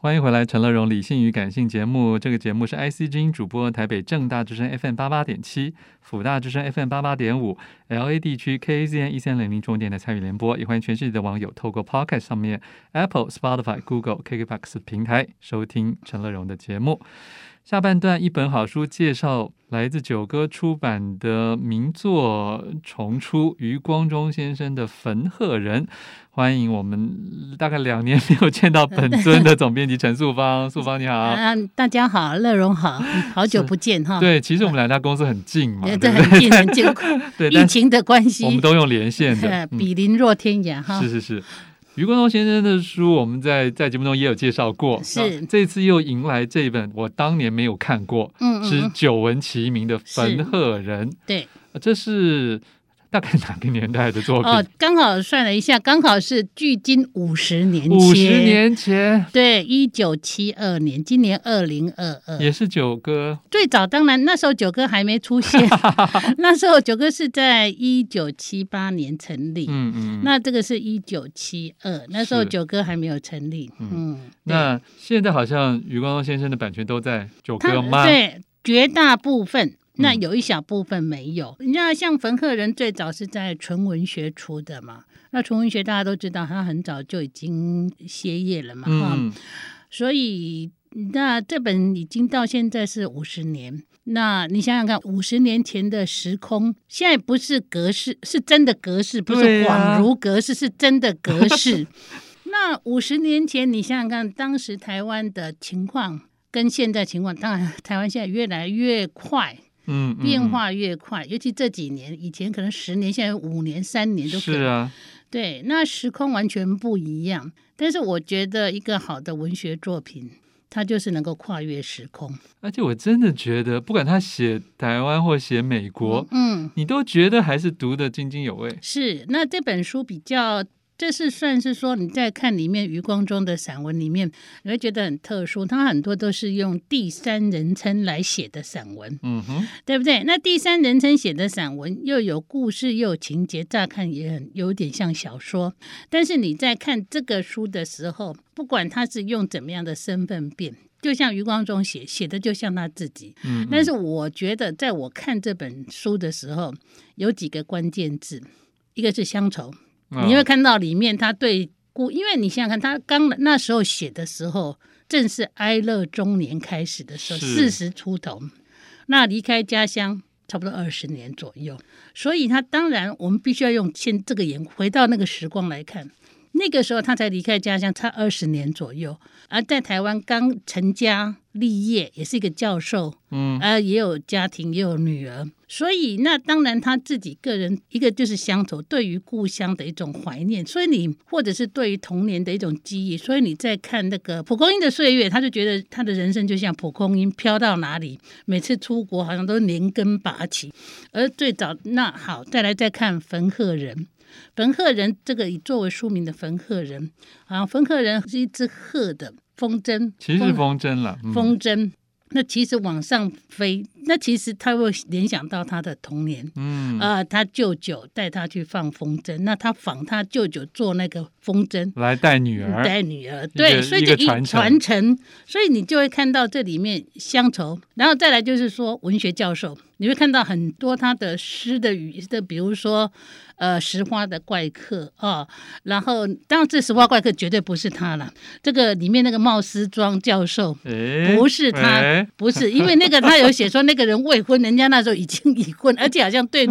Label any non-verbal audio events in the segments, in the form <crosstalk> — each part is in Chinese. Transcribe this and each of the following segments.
欢迎回来，陈乐融理性与感性节目。这个节目是 IC 之音主播，台北正大之声 FM 八八点七，辅大之声 FM 八八点五，LA 地区 KAZN 一三零零中电的参与联播。也欢迎全世界的网友透过 Pocket 上面 Apple、Spotify、Google、KKBOX 平台收听陈乐融的节目。下半段一本好书介绍来自九歌出版的名作重出，余光中先生的《焚鹤人》。欢迎我们大概两年没有见到本尊的总编辑陈素芳，素芳你好。<laughs> 啊，大家好，乐荣好，好久不见哈。对，其实我们两家公司很近嘛，对，很近很近。<laughs> 对，疫情的关系，我们都用连线的，<laughs> 比邻若天涯哈。是是是。余光中先生的书，我们在在节目中也有介绍过。是，这次又迎来这一本我当年没有看过，嗯，嗯，是久闻其名的《焚鹤人》。对，这是。大概哪个年代的作品？哦，刚好算了一下，刚好是距今五十年前。五十年前，对，一九七二年，今年二零二二，也是九歌。最早当然那时候九歌还没出现，<laughs> 那时候九歌是在一九七八年成立。嗯嗯。那这个是一九七二，那时候九歌还没有成立。嗯。嗯，那现在好像余光中先生的版权都在九歌吗？对，绝大部分。那有一小部分没有，你知道，像冯鹤人最早是在纯文学出的嘛？那纯文学大家都知道，他很早就已经歇业了嘛，哈、嗯。所以那这本已经到现在是五十年。那你想想看，五十年前的时空，现在不是格式，是真的格式，不是恍如格式，是真的格式。<laughs> 那五十年前，你想想看，当时台湾的情况跟现在情况，当然台湾现在越来越快。嗯，变化越快，尤其这几年，以前可能十年，现在五年、三年都可以。是啊，对，那时空完全不一样。但是我觉得一个好的文学作品，它就是能够跨越时空。而且我真的觉得，不管他写台湾或写美国，嗯，你都觉得还是读得津津有味。是，那这本书比较。这是算是说你在看里面余光中的散文里面，你会觉得很特殊。他很多都是用第三人称来写的散文，嗯哼，对不对？那第三人称写的散文又有故事又有情节，乍看也很有点像小说。但是你在看这个书的时候，不管他是用怎么样的身份变，就像余光中写写的就像他自己。嗯哼，但是我觉得在我看这本书的时候，有几个关键字，一个是乡愁。你会看到里面，他对故，因为你想想看，他刚那时候写的时候，正是哀乐中年开始的时候，四十出头，那离开家乡差不多二十年左右，所以他当然，我们必须要用现这个眼回到那个时光来看，那个时候他才离开家乡，差二十年左右，而在台湾刚成家立业，也是一个教授，嗯，啊，也有家庭，也有女儿。所以，那当然他自己个人一个就是乡愁，对于故乡的一种怀念。所以你或者是对于童年的一种记忆。所以你在看那个蒲公英的岁月，他就觉得他的人生就像蒲公英飘到哪里，每次出国好像都连根拔起。而最早那好，再来再看焚鹤人，焚鹤人这个以作为书名的焚鹤人，啊，焚鹤人是一只鹤的风筝，其实是风筝了，风筝。嗯那其实往上飞，那其实他会联想到他的童年，嗯。啊、呃，他舅舅带他去放风筝，那他仿他舅舅做那个风筝来带女儿，带女儿，对，所以就一传承，承，所以你就会看到这里面乡愁，然后再来就是说文学教授，你会看到很多他的诗的语的，比如说。呃，石花的怪客啊、哦，然后当然这石花怪客绝对不是他了。这个里面那个冒失装教授，不是他，诶不是，因为那个他有写说那个人未婚，人家那时候已经已婚，而且好像对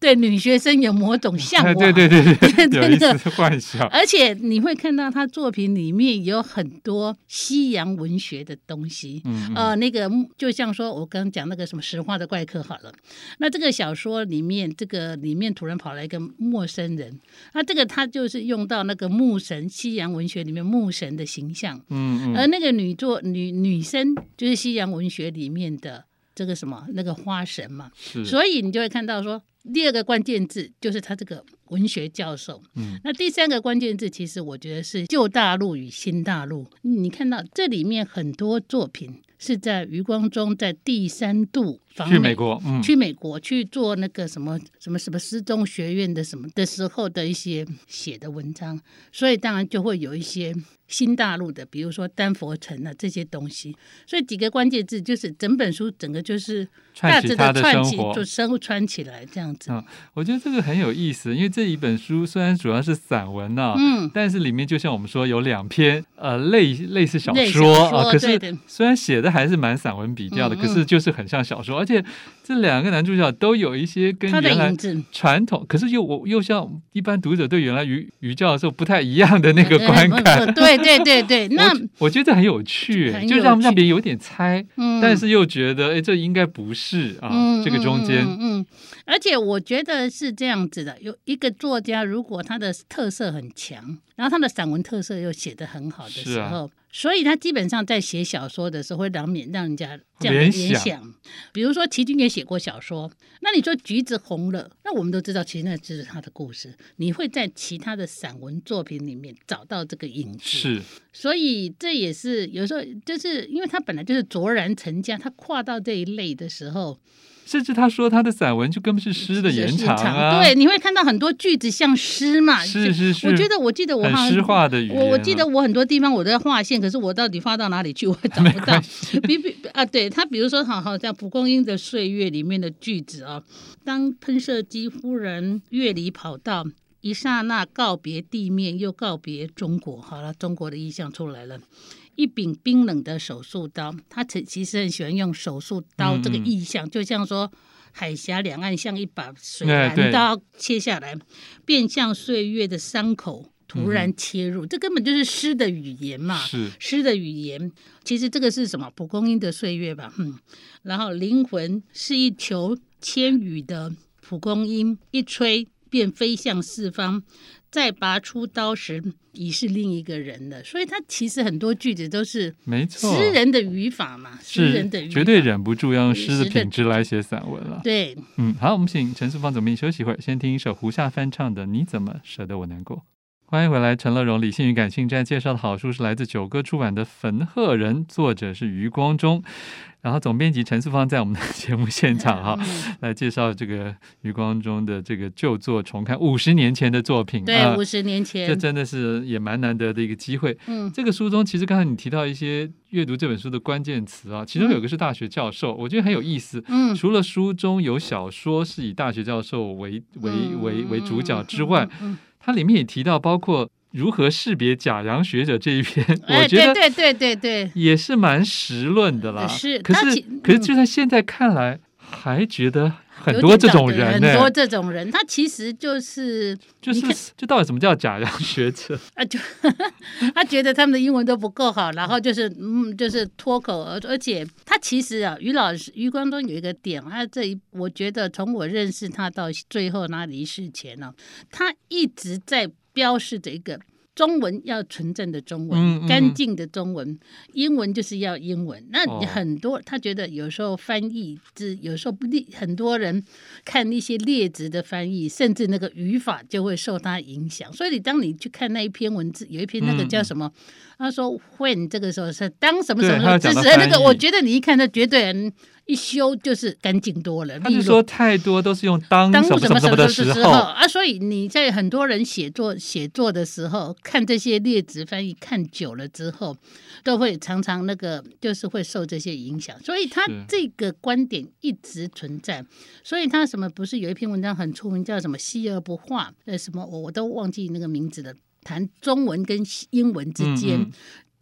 对女学生有某种向往，<laughs> 对对对对，有一丝幻想。而且你会看到他作品里面有很多西洋文学的东西，嗯嗯呃，那个就像说我刚刚讲那个什么石花的怪客好了，那这个小说里面，这个里面突然跑来一个。陌生人，那这个他就是用到那个牧神，西洋文学里面牧神的形象，嗯，嗯，而那个女作女女生就是西洋文学里面的这个什么那个花神嘛，是。所以你就会看到说，第二个关键字就是他这个文学教授，嗯，那第三个关键字其实我觉得是旧大陆与新大陆，你看到这里面很多作品。是在余光中在第三度去美国，嗯，去美国去做那个什么什么什么失踪学院的什么的时候的一些写的文章，所以当然就会有一些新大陆的，比如说丹佛城啊这些东西。所以几个关键字就是整本书整个就是大致的串起，就生物串起来这样子。嗯，我觉得这个很有意思，因为这一本书虽然主要是散文呐、啊，嗯，但是里面就像我们说有两篇呃类类似小说，小说啊，可是虽然写的还是蛮散文笔调的，嗯嗯，可是就是很像小说，而且这两个男主角都有一些跟原来传统，可是又我又像一般读者对原来于于教授不太一样的那 <laughs> 个观感。对对对对，那我，我觉得很有趣，就让让别人有点猜，嗯，但是又觉得哎，这应该不是啊，嗯，这个中间，嗯，嗯，而且我觉得是这样子的，有一个作家如果他的特色很强，然后他的散文特色又写得很好的时候。所以他基本上在写小说的时候，会难免让人家这样联想。想比如说，齐君也写过小说。那你说橘子红了，那我们都知道，其实那就是他的故事。你会在其他的散文作品里面找到这个影子。是。所以这也是有时候，就是因为他本来就是卓然成家，他跨到这一类的时候。甚至他说他的散文就根本是诗的延长啊！对，你会看到很多句子像诗嘛？是是是。我觉得，我记得我很诗化的语言。我我记得我很多地方我都在画线，可是我到底画到哪里去，我也找不到。比比啊，对他，比如说，好好在蒲公英的岁月里面的句子啊，当喷射机忽然越离跑道，一刹那告别地面，又告别中国。好了，中国的意象出来了。一柄冰冷的手术刀，他其其实很喜欢用手术刀这个意象，嗯、就像说海峡两岸像一把水蓝刀切下来，便像岁月的伤口突然切入，嗯、这根本就是诗的语言嘛。是诗的语言，其实这个是什么？蒲公英的岁月吧。嗯，然后灵魂是一球千羽的蒲公英，一吹便飞向四方。再拔出刀时，已是另一个人了。所以，他其实很多句子都是没错，诗人的语法嘛，诗人的语法绝对忍不住要用诗的品质来写散文了。对，嗯，好，我们请陈素芳总编休息一会儿，先听一首胡夏翻唱的《你怎么舍得我难过》。欢迎回来，陈乐荣理性与感性在介绍的好书是来自九歌出版的《焚鹤人》，作者是余光中。然后总编辑陈素芳在我们的 <laughs> 节目现场哈，来介绍这个余光中的这个旧作重看五十年前的作品。对，五十年前，这真的是也蛮难得的一个机会。嗯，这个书中其实刚才你提到一些阅读这本书的关键词啊，其中有个是大学教授，我觉得很有意思。嗯，除了书中有小说是以大学教授为为为为主角之外，它里面也提到包括。如何识别假洋学者这一篇，<laughs> 我觉得对对对对也是蛮实论的啦。是，可是可是就在现在看来，还觉得很多这种人，很多这种人，他其实就是就是就到底什么叫假洋学者 <laughs> 啊？就他觉得他们的英文都不够好，然后就是嗯，就是脱口而而且他其实啊，于老师余光中有一个点，他这一我觉得从我认识他到最后他离世前呢，他一直在。标示着一个中文要纯正的中文，嗯嗯、干净的中文，英文就是要英文。那很多、哦、他觉得有时候翻译是有时候不利，很多人看一些劣质的翻译，甚至那个语法就会受他影响。所以你当你去看那一篇文字，有一篇那个叫什么？嗯、他说 when 这个时候是当什么什么，就是那个，我觉得你一看，他绝对。一修就是干净多了。他就说太多都是用当什么什么什么的时候啊，所以你在很多人写作写作的时候，看这些劣质翻译看久了之后，都会常常那个就是会受这些影响。所以他这个观点一直存在。所以他什么不是有一篇文章很出名，叫什么“惜而不化”？呃，什么我我都忘记那个名字了。谈中文跟英文之间。嗯嗯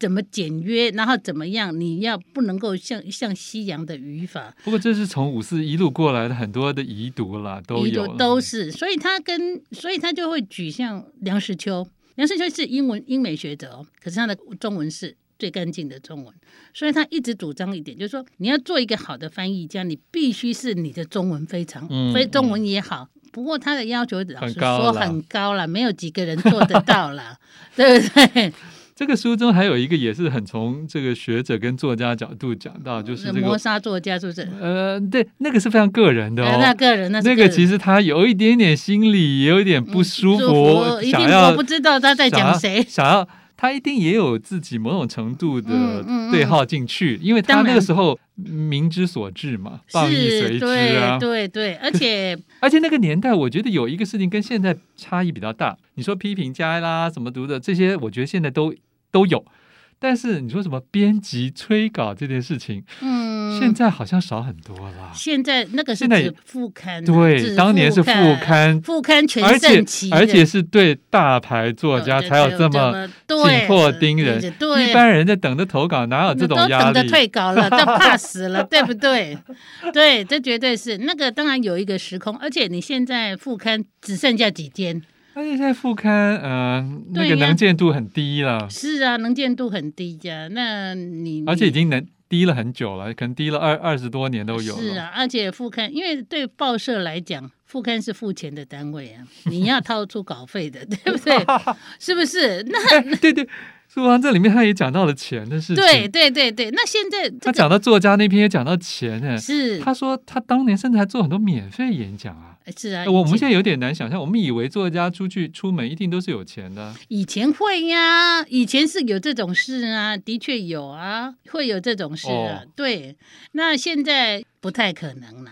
怎么简约，然后怎么样？你要不能够像像西洋的语法。不过这是从五四一路过来的很多的遗毒啦，都有都是。所以他跟所以他就会举像梁实秋，梁实秋是英文英美学者哦，可是他的中文是最干净的中文。所以他一直主张一点，就是说你要做一个好的翻译家，你必须是你的中文非常非、嗯、中文也好。嗯、不过他的要求老实说很高了，没有几个人做得到了，<laughs> 对不对？这个书中还有一个也是很从这个学者跟作家角度讲到，就是这个磨砂作家，是不是？呃，对，那个是非常个人的哦。那个人，那那个其实他有一点点心里有一点不舒服，嗯、想要我不知道他在讲谁，想要他一定也有自己某种程度的对号进去，因为他那个时候民之所至嘛，放逸随之啊，对对对，而且而且那个年代，我觉得有一个事情跟现在差异比较大。你说批评家啦，什么读的这些，我觉得现在都。都有。但是你说什么编辑催稿这件事情，嗯，现在好像少很多了。现在那个是指副刊，对，当年是副刊，副刊全盛期，而且是对大牌作家才有这么紧迫盯人。对一般人在等着投稿，哪有这种压力？都等着退稿了，都 <laughs> 怕死了，对不对？对，这绝对是那个。当然有一个时空，而且你现在副刊只剩下几天。而且现在副刊，嗯、呃，那个能见度很低了。是啊，能见度很低呀。那你而且已经能低了很久了，可能低了二二十多年都有。是啊，而且副刊，因为对报社来讲，副刊是付钱的单位啊，你要掏出稿费的，对不对？是不是？那、欸、对对。书房这里面他也讲到了钱的事情，对对对对。那现在、这个、他讲到作家那篇也讲到钱呢，是他说他当年甚至还做很多免费演讲啊。是啊，我们现在有点难想象，我们以为作家出去出门一定都是有钱的。以前会呀，以前是有这种事啊，的确有啊，会有这种事啊。哦、对，那现在不太可能了。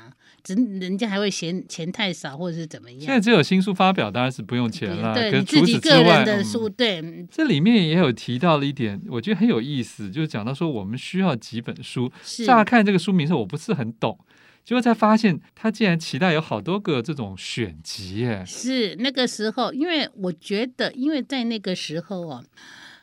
人家还会嫌钱太少，或者是怎么样？现在只有新书发表，当然是不用钱了。对，你，自己个人的书，嗯、对。这里面也有提到了一点，我觉得很有意思，就是讲到说我们需要几本书。乍看这个书名时候，我不是很懂，结果才发现他竟然期待有好多个这种选集耶。是那个时候，因为我觉得，因为在那个时候哦，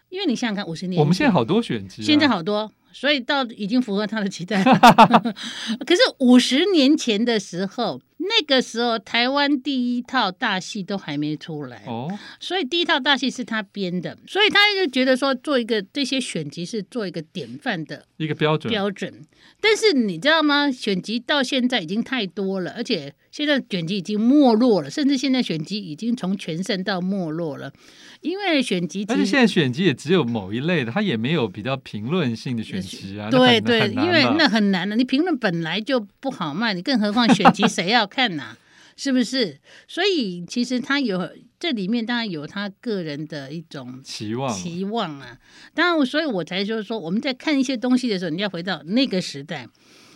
因为你想想看，五十年，我们现在好多选集，现在好多。所以到已经符合他的期待，<laughs> <laughs> 可是五十年前的时候，那个时候台湾第一套大戏都还没出来哦，所以第一套大戏是他编的，所以他就觉得说做一个这些选集是做一个典范的一个标准标准。但是你知道吗？选集到现在已经太多了，而且现在选集已经没落了，甚至现在选集已经从全盛到没落了。因为选集，但是现在选集也只有某一类的，它也没有比较评论性的选集啊。对对，因为那很难的，你评论本来就不好卖，你更何况选集谁要看呐、啊？<laughs> 是不是？所以其实它有这里面当然有他个人的一种期望期望啊。当然，所以我才就是说，我们在看一些东西的时候，你要回到那个时代，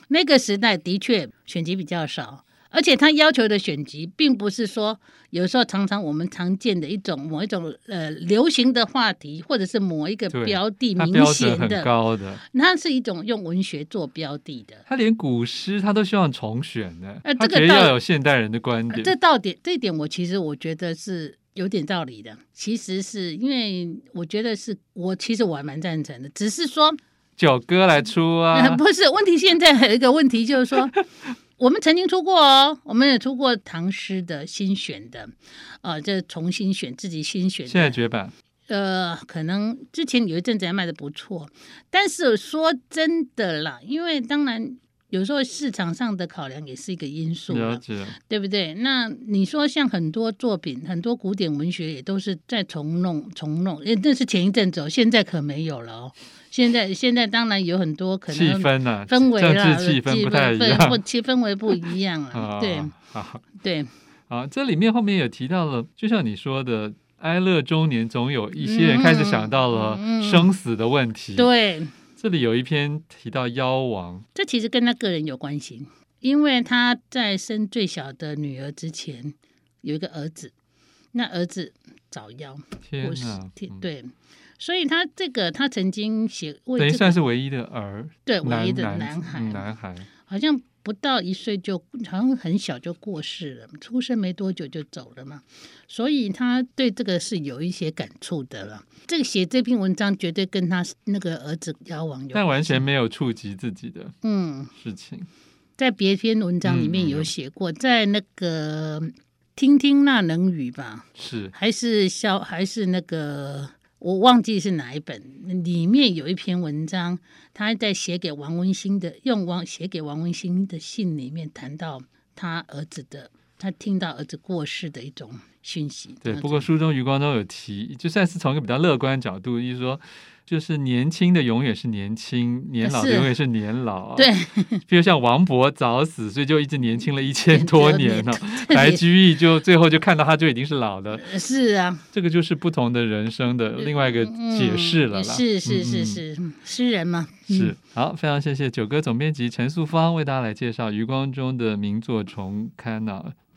那个时代的确选集比较少。而且他要求的选集，并不是说有时候常常我们常见的一种某一种呃流行的话题，或者是某一个标的明显的，很高的，那是一种用文学做标的的。他连古诗他都希望重选的，呃，这个要有现代人的观点。呃、这到底这一点，我其实我觉得是有点道理的。其实是因为我觉得是我其实我还蛮赞成的，只是说九哥来出啊，呃、<laughs> 不是问题。现在还有一个问题就是说。我们曾经出过哦，我们也出过唐诗的新选的，啊，这重新选自己新选的。现在绝版。呃，可能之前有一阵子还卖的不错，但是说真的啦，因为当然有时候市场上的考量也是一个因素，了解，对不对？那你说像很多作品，很多古典文学也都是在重弄重弄，诶，那是前一阵子哦，现在可没有了哦。现在现在当然有很多可能气氛啊，氛围了，气氛不太一样，不气氛围不一样了，<laughs> 对，好，对，好，这里面后面也提到了，就像你说的，哀乐中年，总有一些人开始想到了生死的问题。对，这里有一篇提到妖王，这其实跟他个人有关系，因为他在生最小的女儿之前有一个儿子，那儿子早夭，天哪，对。所以他这个，他曾经写，为等于算是唯一的儿，对，唯一的男孩，男孩好像不到一岁就，好像很小就过世了，出生没多久就走了嘛。所以他对这个是有一些感触的了。这个写这篇文章绝对跟他那个儿子交往有，但完全没有触及自己的嗯事情。在别篇文章里面有写过，在那个听听那冷雨吧，是还是消还是那个。我忘记是哪一本，里面有一篇文章，他在写给王文兴的，用王写给王文兴的信里面谈到他儿子的，他听到儿子过世的一种讯息。对，不过书中余光中有提，就算是从一个比较乐观的角度，就是说。就是年轻的永远是年轻，年老的永远是年老。对，比如像王勃早死，所以就一直年轻了一千多年了。<laughs> 白居易就最后就看到他就已经是老的。<laughs> 是啊，这个就是不同的人生的另外一个解释了啦。是是是是，诗人嘛。是好，非常谢谢九歌总编辑陈素芳为大家来介绍余光中的名作重刊啊，《